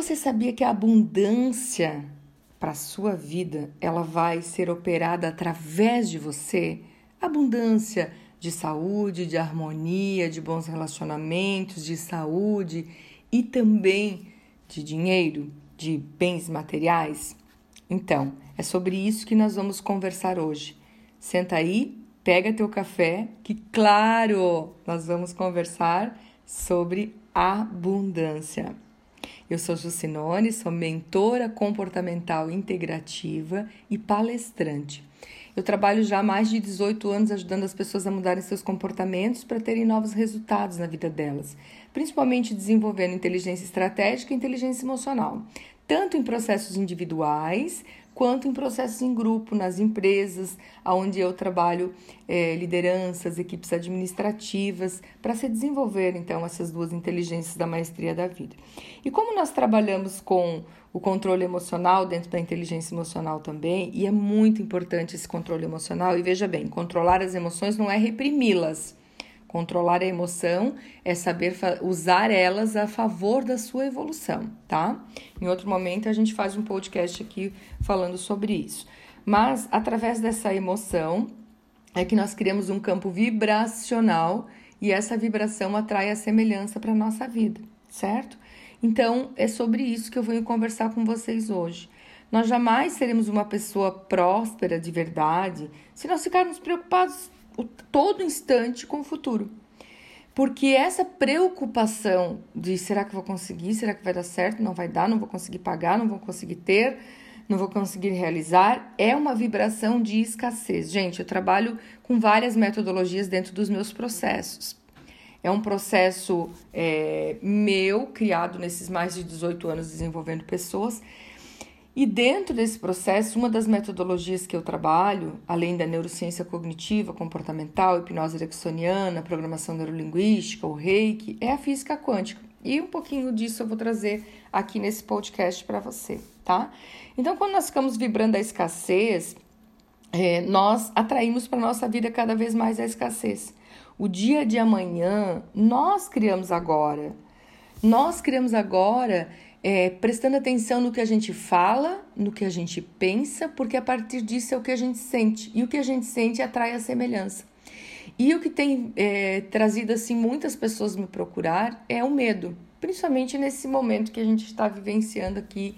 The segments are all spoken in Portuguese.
Você sabia que a abundância para a sua vida, ela vai ser operada através de você? Abundância de saúde, de harmonia, de bons relacionamentos, de saúde e também de dinheiro, de bens materiais? Então, é sobre isso que nós vamos conversar hoje. Senta aí, pega teu café, que claro, nós vamos conversar sobre abundância. Eu sou Jucinone, sou mentora comportamental integrativa e palestrante. Eu trabalho já há mais de 18 anos ajudando as pessoas a mudarem seus comportamentos para terem novos resultados na vida delas, principalmente desenvolvendo inteligência estratégica e inteligência emocional, tanto em processos individuais quanto em processos em grupo, nas empresas, onde eu trabalho é, lideranças, equipes administrativas, para se desenvolver então essas duas inteligências da maestria da vida. E como nós trabalhamos com o controle emocional dentro da inteligência emocional também, e é muito importante esse controle emocional, e veja bem, controlar as emoções não é reprimi-las Controlar a emoção é saber usar elas a favor da sua evolução, tá? Em outro momento a gente faz um podcast aqui falando sobre isso. Mas através dessa emoção é que nós criamos um campo vibracional e essa vibração atrai a semelhança para a nossa vida, certo? Então é sobre isso que eu venho conversar com vocês hoje. Nós jamais seremos uma pessoa próspera de verdade se nós ficarmos preocupados o, todo instante com o futuro. Porque essa preocupação de será que vou conseguir, será que vai dar certo, não vai dar, não vou conseguir pagar, não vou conseguir ter, não vou conseguir realizar, é uma vibração de escassez. Gente, eu trabalho com várias metodologias dentro dos meus processos. É um processo é, meu, criado nesses mais de 18 anos desenvolvendo pessoas, e dentro desse processo, uma das metodologias que eu trabalho, além da neurociência cognitiva, comportamental, hipnose ericksoniana, programação neurolinguística, o reiki, é a física quântica. E um pouquinho disso eu vou trazer aqui nesse podcast para você, tá? Então, quando nós ficamos vibrando a escassez, é, nós atraímos para nossa vida cada vez mais a escassez. O dia de amanhã nós criamos agora. Nós criamos agora é, prestando atenção no que a gente fala, no que a gente pensa, porque a partir disso é o que a gente sente. E o que a gente sente atrai a semelhança. E o que tem é, trazido assim muitas pessoas me procurar é o medo, principalmente nesse momento que a gente está vivenciando aqui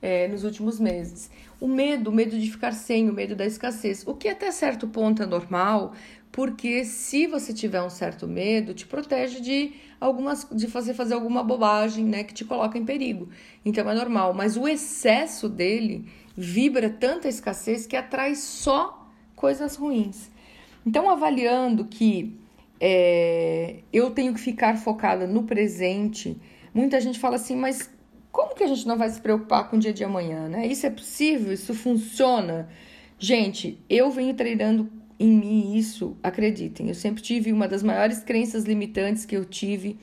é, nos últimos meses. O medo, o medo de ficar sem, o medo da escassez, o que até certo ponto é normal, porque se você tiver um certo medo, te protege de algumas de fazer fazer alguma bobagem, né, que te coloca em perigo. Então é normal, mas o excesso dele vibra tanta escassez que atrai só coisas ruins. Então avaliando que é, eu tenho que ficar focada no presente, muita gente fala assim, mas como que a gente não vai se preocupar com o dia de amanhã, né? Isso é possível? Isso funciona? Gente, eu venho treinando em mim isso, acreditem, eu sempre tive uma das maiores crenças limitantes que eu tive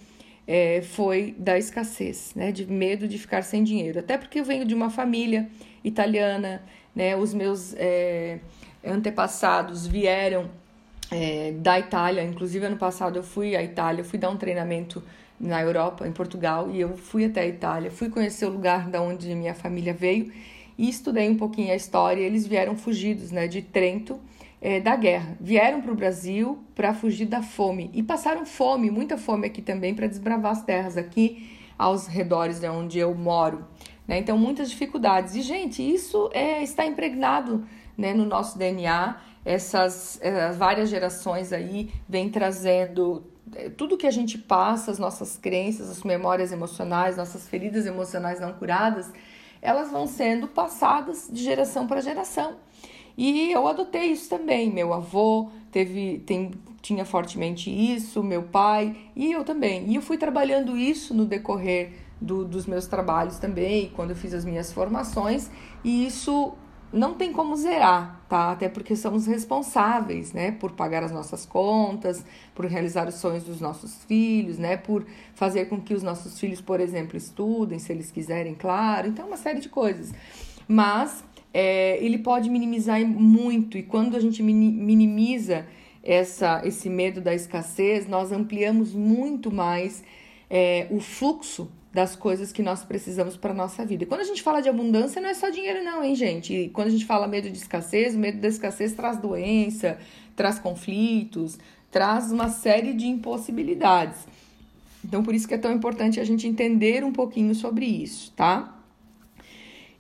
é, foi da escassez, né, de medo de ficar sem dinheiro. Até porque eu venho de uma família italiana, né, os meus é, antepassados vieram é, da Itália, inclusive ano passado eu fui à Itália, fui dar um treinamento na Europa, em Portugal, e eu fui até a Itália, fui conhecer o lugar da onde minha família veio e estudei um pouquinho a história. Eles vieram fugidos, né, de Trento é, da guerra. Vieram para o Brasil para fugir da fome e passaram fome, muita fome aqui também, para desbravar as terras aqui aos redores de onde eu moro. Né? Então, muitas dificuldades. E, gente, isso é, está impregnado né, no nosso DNA. Essas é, várias gerações aí vêm trazendo tudo que a gente passa, as nossas crenças, as memórias emocionais, nossas feridas emocionais não curadas, elas vão sendo passadas de geração para geração. E eu adotei isso também. Meu avô teve, tem, tinha fortemente isso, meu pai e eu também. E eu fui trabalhando isso no decorrer do, dos meus trabalhos também, quando eu fiz as minhas formações, e isso não tem como zerar, tá? Até porque somos responsáveis, né, por pagar as nossas contas, por realizar os sonhos dos nossos filhos, né, por fazer com que os nossos filhos, por exemplo, estudem, se eles quiserem, claro. Então, uma série de coisas. Mas é, ele pode minimizar muito, e quando a gente minimiza essa, esse medo da escassez, nós ampliamos muito mais é, o fluxo das coisas que nós precisamos para nossa vida. E quando a gente fala de abundância, não é só dinheiro, não, hein, gente? E quando a gente fala medo de escassez, o medo da escassez traz doença, traz conflitos, traz uma série de impossibilidades. Então, por isso que é tão importante a gente entender um pouquinho sobre isso, tá?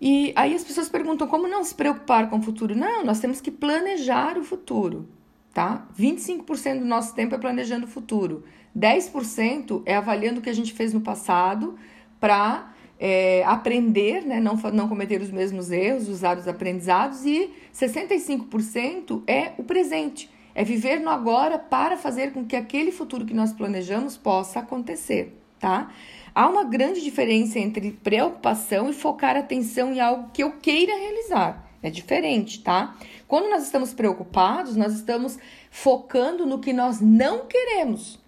E aí as pessoas perguntam como não se preocupar com o futuro? Não, nós temos que planejar o futuro, tá? 25% do nosso tempo é planejando o futuro. 10% é avaliando o que a gente fez no passado para é, aprender, né, não, não cometer os mesmos erros, usar os aprendizados, e 65% é o presente, é viver no agora para fazer com que aquele futuro que nós planejamos possa acontecer, tá? Há uma grande diferença entre preocupação e focar atenção em algo que eu queira realizar. É diferente, tá? Quando nós estamos preocupados, nós estamos focando no que nós não queremos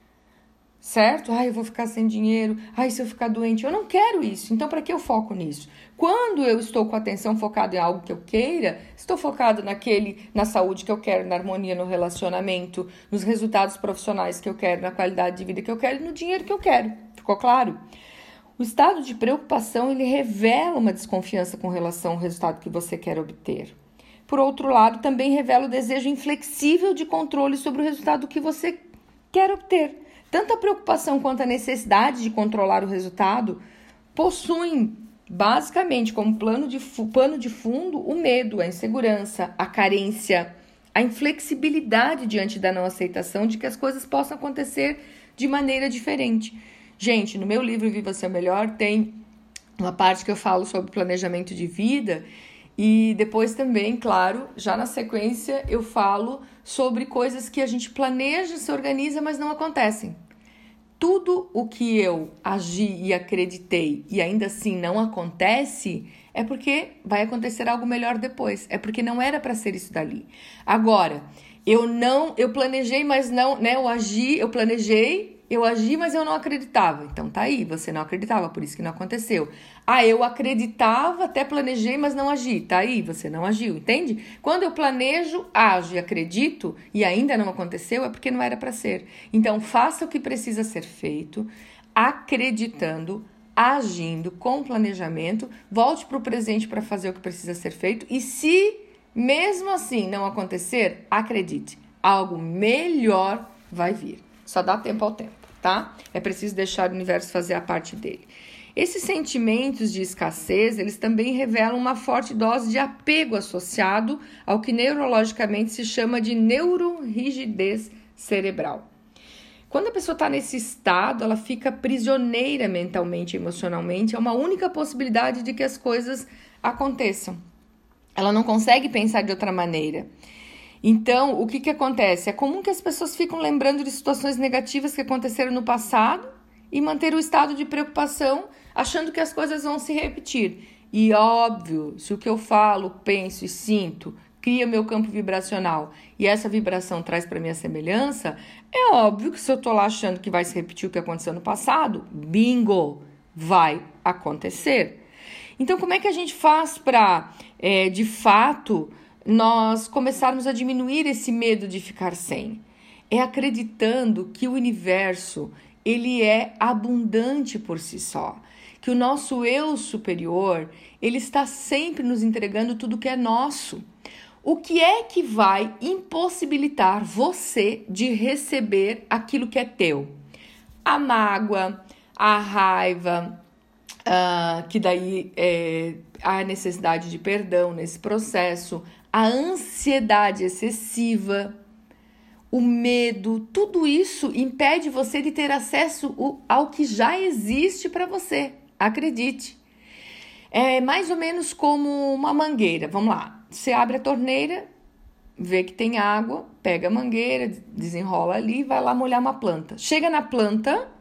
certo? Ai, eu vou ficar sem dinheiro. Ai, se eu ficar doente, eu não quero isso. Então, para que eu foco nisso? Quando eu estou com a atenção focada em algo que eu queira, estou focado naquele, na saúde que eu quero, na harmonia no relacionamento, nos resultados profissionais que eu quero, na qualidade de vida que eu quero e no dinheiro que eu quero. Ficou claro? O estado de preocupação ele revela uma desconfiança com relação ao resultado que você quer obter. Por outro lado, também revela o desejo inflexível de controle sobre o resultado que você quer obter. Tanto a preocupação quanto a necessidade de controlar o resultado possuem basicamente como plano de, pano de fundo o medo, a insegurança, a carência, a inflexibilidade diante da não aceitação de que as coisas possam acontecer de maneira diferente. Gente, no meu livro Viva Seu Melhor tem uma parte que eu falo sobre planejamento de vida e depois também, claro, já na sequência eu falo sobre coisas que a gente planeja, se organiza, mas não acontecem tudo o que eu agi e acreditei e ainda assim não acontece, é porque vai acontecer algo melhor depois. É porque não era para ser isso dali. Agora, eu não, eu planejei, mas não, né? Eu agi, eu planejei, eu agi, mas eu não acreditava. Então tá aí, você não acreditava, por isso que não aconteceu. Ah, eu acreditava, até planejei, mas não agi. Tá aí, você não agiu, entende? Quando eu planejo, ajo e acredito e ainda não aconteceu, é porque não era para ser. Então faça o que precisa ser feito, acreditando, agindo com planejamento, volte para o presente para fazer o que precisa ser feito e se mesmo assim não acontecer, acredite, algo melhor vai vir. Só dá tempo ao tempo, tá? É preciso deixar o universo fazer a parte dele. Esses sentimentos de escassez, eles também revelam uma forte dose de apego associado ao que neurologicamente se chama de neurorigidez cerebral. Quando a pessoa está nesse estado, ela fica prisioneira mentalmente, emocionalmente. É uma única possibilidade de que as coisas aconteçam. Ela não consegue pensar de outra maneira. Então, o que, que acontece? É comum que as pessoas ficam lembrando de situações negativas que aconteceram no passado e manter o estado de preocupação, achando que as coisas vão se repetir. E óbvio, se o que eu falo, penso e sinto cria meu campo vibracional e essa vibração traz para mim a semelhança, é óbvio que se eu estou lá achando que vai se repetir o que aconteceu no passado, bingo, vai acontecer. Então, como é que a gente faz para, é, de fato, nós começarmos a diminuir esse medo de ficar sem. É acreditando que o universo ele é abundante por si só, que o nosso eu superior ele está sempre nos entregando tudo que é nosso. O que é que vai impossibilitar você de receber aquilo que é teu? A mágoa, a raiva, uh, que daí é, há necessidade de perdão nesse processo, a ansiedade excessiva, o medo, tudo isso impede você de ter acesso ao que já existe para você. Acredite. É mais ou menos como uma mangueira. Vamos lá. Você abre a torneira, vê que tem água, pega a mangueira, desenrola ali, vai lá molhar uma planta. Chega na planta,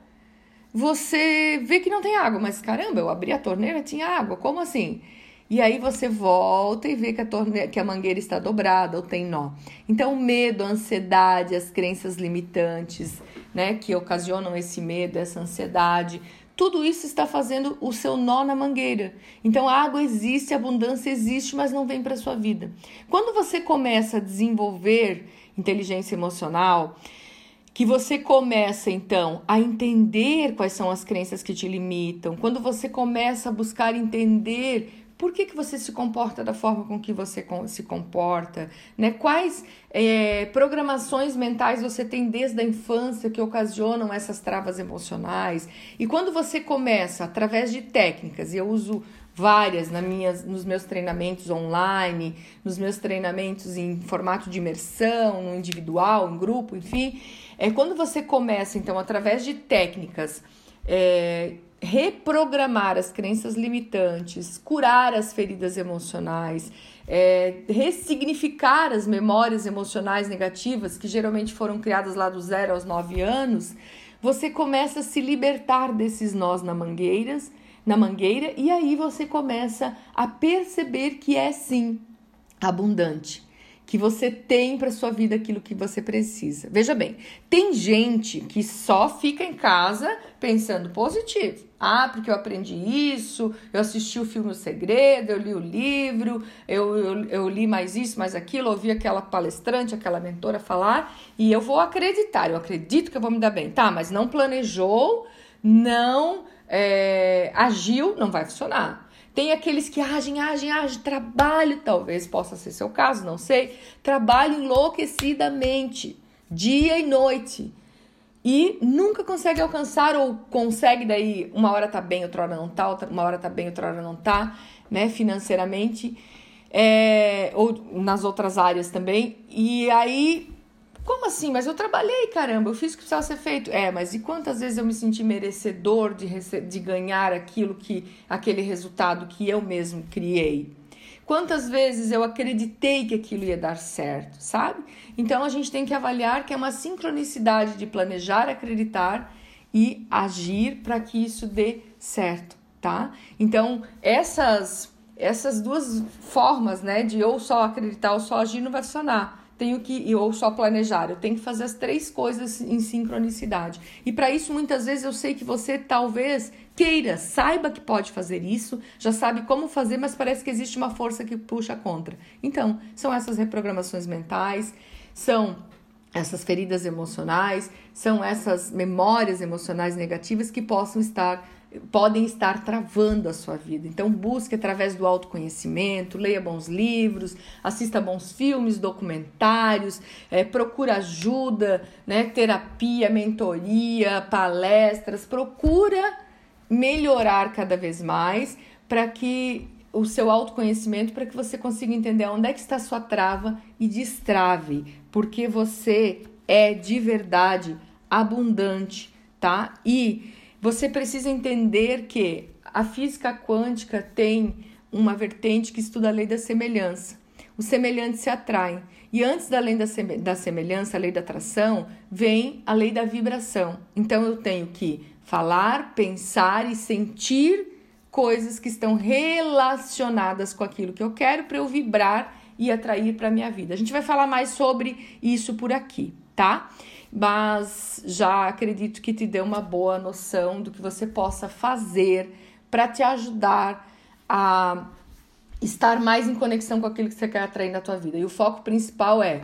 você vê que não tem água, mas caramba, eu abri a torneira, tinha água. Como assim? E aí você volta e vê que a, que a mangueira está dobrada ou tem nó. Então, o medo, a ansiedade, as crenças limitantes, né, que ocasionam esse medo, essa ansiedade, tudo isso está fazendo o seu nó na mangueira. Então, a água existe, a abundância existe, mas não vem para sua vida. Quando você começa a desenvolver inteligência emocional, que você começa então a entender quais são as crenças que te limitam, quando você começa a buscar entender por que, que você se comporta da forma com que você se comporta, né? Quais é, programações mentais você tem desde a infância que ocasionam essas travas emocionais? E quando você começa através de técnicas, e eu uso várias na minhas, nos meus treinamentos online, nos meus treinamentos em formato de imersão, no individual, em grupo, enfim. É quando você começa, então, através de técnicas, é, reprogramar as crenças limitantes, curar as feridas emocionais, é, ressignificar as memórias emocionais negativas que geralmente foram criadas lá do zero aos nove anos, você começa a se libertar desses nós na mangueiras na mangueira e aí você começa a perceber que é sim abundante, que você tem para sua vida aquilo que você precisa. Veja bem, tem gente que só fica em casa pensando positivo. Ah, porque eu aprendi isso, eu assisti o filme O Segredo, eu li o livro, eu, eu, eu li mais isso, mais aquilo, ouvi aquela palestrante, aquela mentora falar e eu vou acreditar, eu acredito que eu vou me dar bem. Tá, mas não planejou, não é, agiu, não vai funcionar. Tem aqueles que agem, agem, agem, trabalho, talvez possa ser seu caso, não sei. Trabalho enlouquecidamente, dia e noite. E nunca consegue alcançar, ou consegue daí, uma hora tá bem, outra hora não tá, uma hora tá bem, outra hora não tá, né, financeiramente, é, ou nas outras áreas também. E aí como assim? Mas eu trabalhei, caramba, eu fiz o que precisava ser feito. É, mas e quantas vezes eu me senti merecedor de, de ganhar aquilo que, aquele resultado que eu mesmo criei? Quantas vezes eu acreditei que aquilo ia dar certo, sabe? Então a gente tem que avaliar que é uma sincronicidade de planejar, acreditar e agir para que isso dê certo, tá? Então, essas essas duas formas, né, de ou só acreditar ou só agir não vai funcionar tenho que ou só planejar, eu tenho que fazer as três coisas em sincronicidade. E para isso muitas vezes eu sei que você talvez queira, saiba que pode fazer isso, já sabe como fazer, mas parece que existe uma força que puxa contra. Então, são essas reprogramações mentais, são essas feridas emocionais, são essas memórias emocionais negativas que possam estar podem estar travando a sua vida. Então, busque através do autoconhecimento, leia bons livros, assista bons filmes, documentários, é, procura ajuda, né, terapia, mentoria, palestras, procura melhorar cada vez mais para que o seu autoconhecimento para que você consiga entender onde é que está a sua trava e destrave, porque você é de verdade abundante, tá? E você precisa entender que a física quântica tem uma vertente que estuda a lei da semelhança. Os semelhantes se atraem. E antes da lei da semelhança, a lei da atração, vem a lei da vibração. Então eu tenho que falar, pensar e sentir coisas que estão relacionadas com aquilo que eu quero para eu vibrar e atrair para minha vida. A gente vai falar mais sobre isso por aqui, tá? Mas já acredito que te deu uma boa noção do que você possa fazer para te ajudar a estar mais em conexão com aquilo que você quer atrair na tua vida. E o foco principal é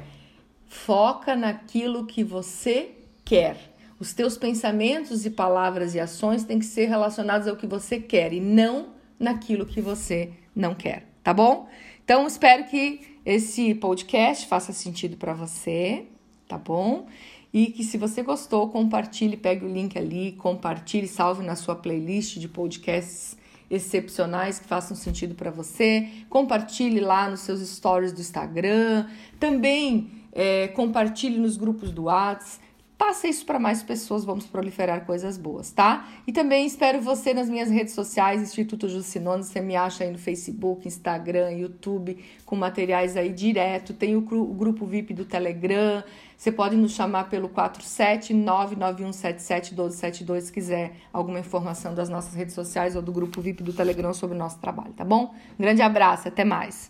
foca naquilo que você quer. Os teus pensamentos e palavras e ações têm que ser relacionados ao que você quer e não naquilo que você não quer, tá bom? Então espero que esse podcast faça sentido para você, tá bom? E que se você gostou, compartilhe, pegue o link ali, compartilhe, salve na sua playlist de podcasts excepcionais que façam sentido para você. Compartilhe lá nos seus stories do Instagram. Também é, compartilhe nos grupos do WhatsApp. Passa isso para mais pessoas, vamos proliferar coisas boas, tá? E também espero você nas minhas redes sociais, Instituto Jucinone, você me acha aí no Facebook, Instagram, YouTube, com materiais aí direto. Tem o, o grupo VIP do Telegram, você pode nos chamar pelo 47991771272 se quiser alguma informação das nossas redes sociais ou do grupo VIP do Telegram sobre o nosso trabalho, tá bom? Grande abraço, até mais!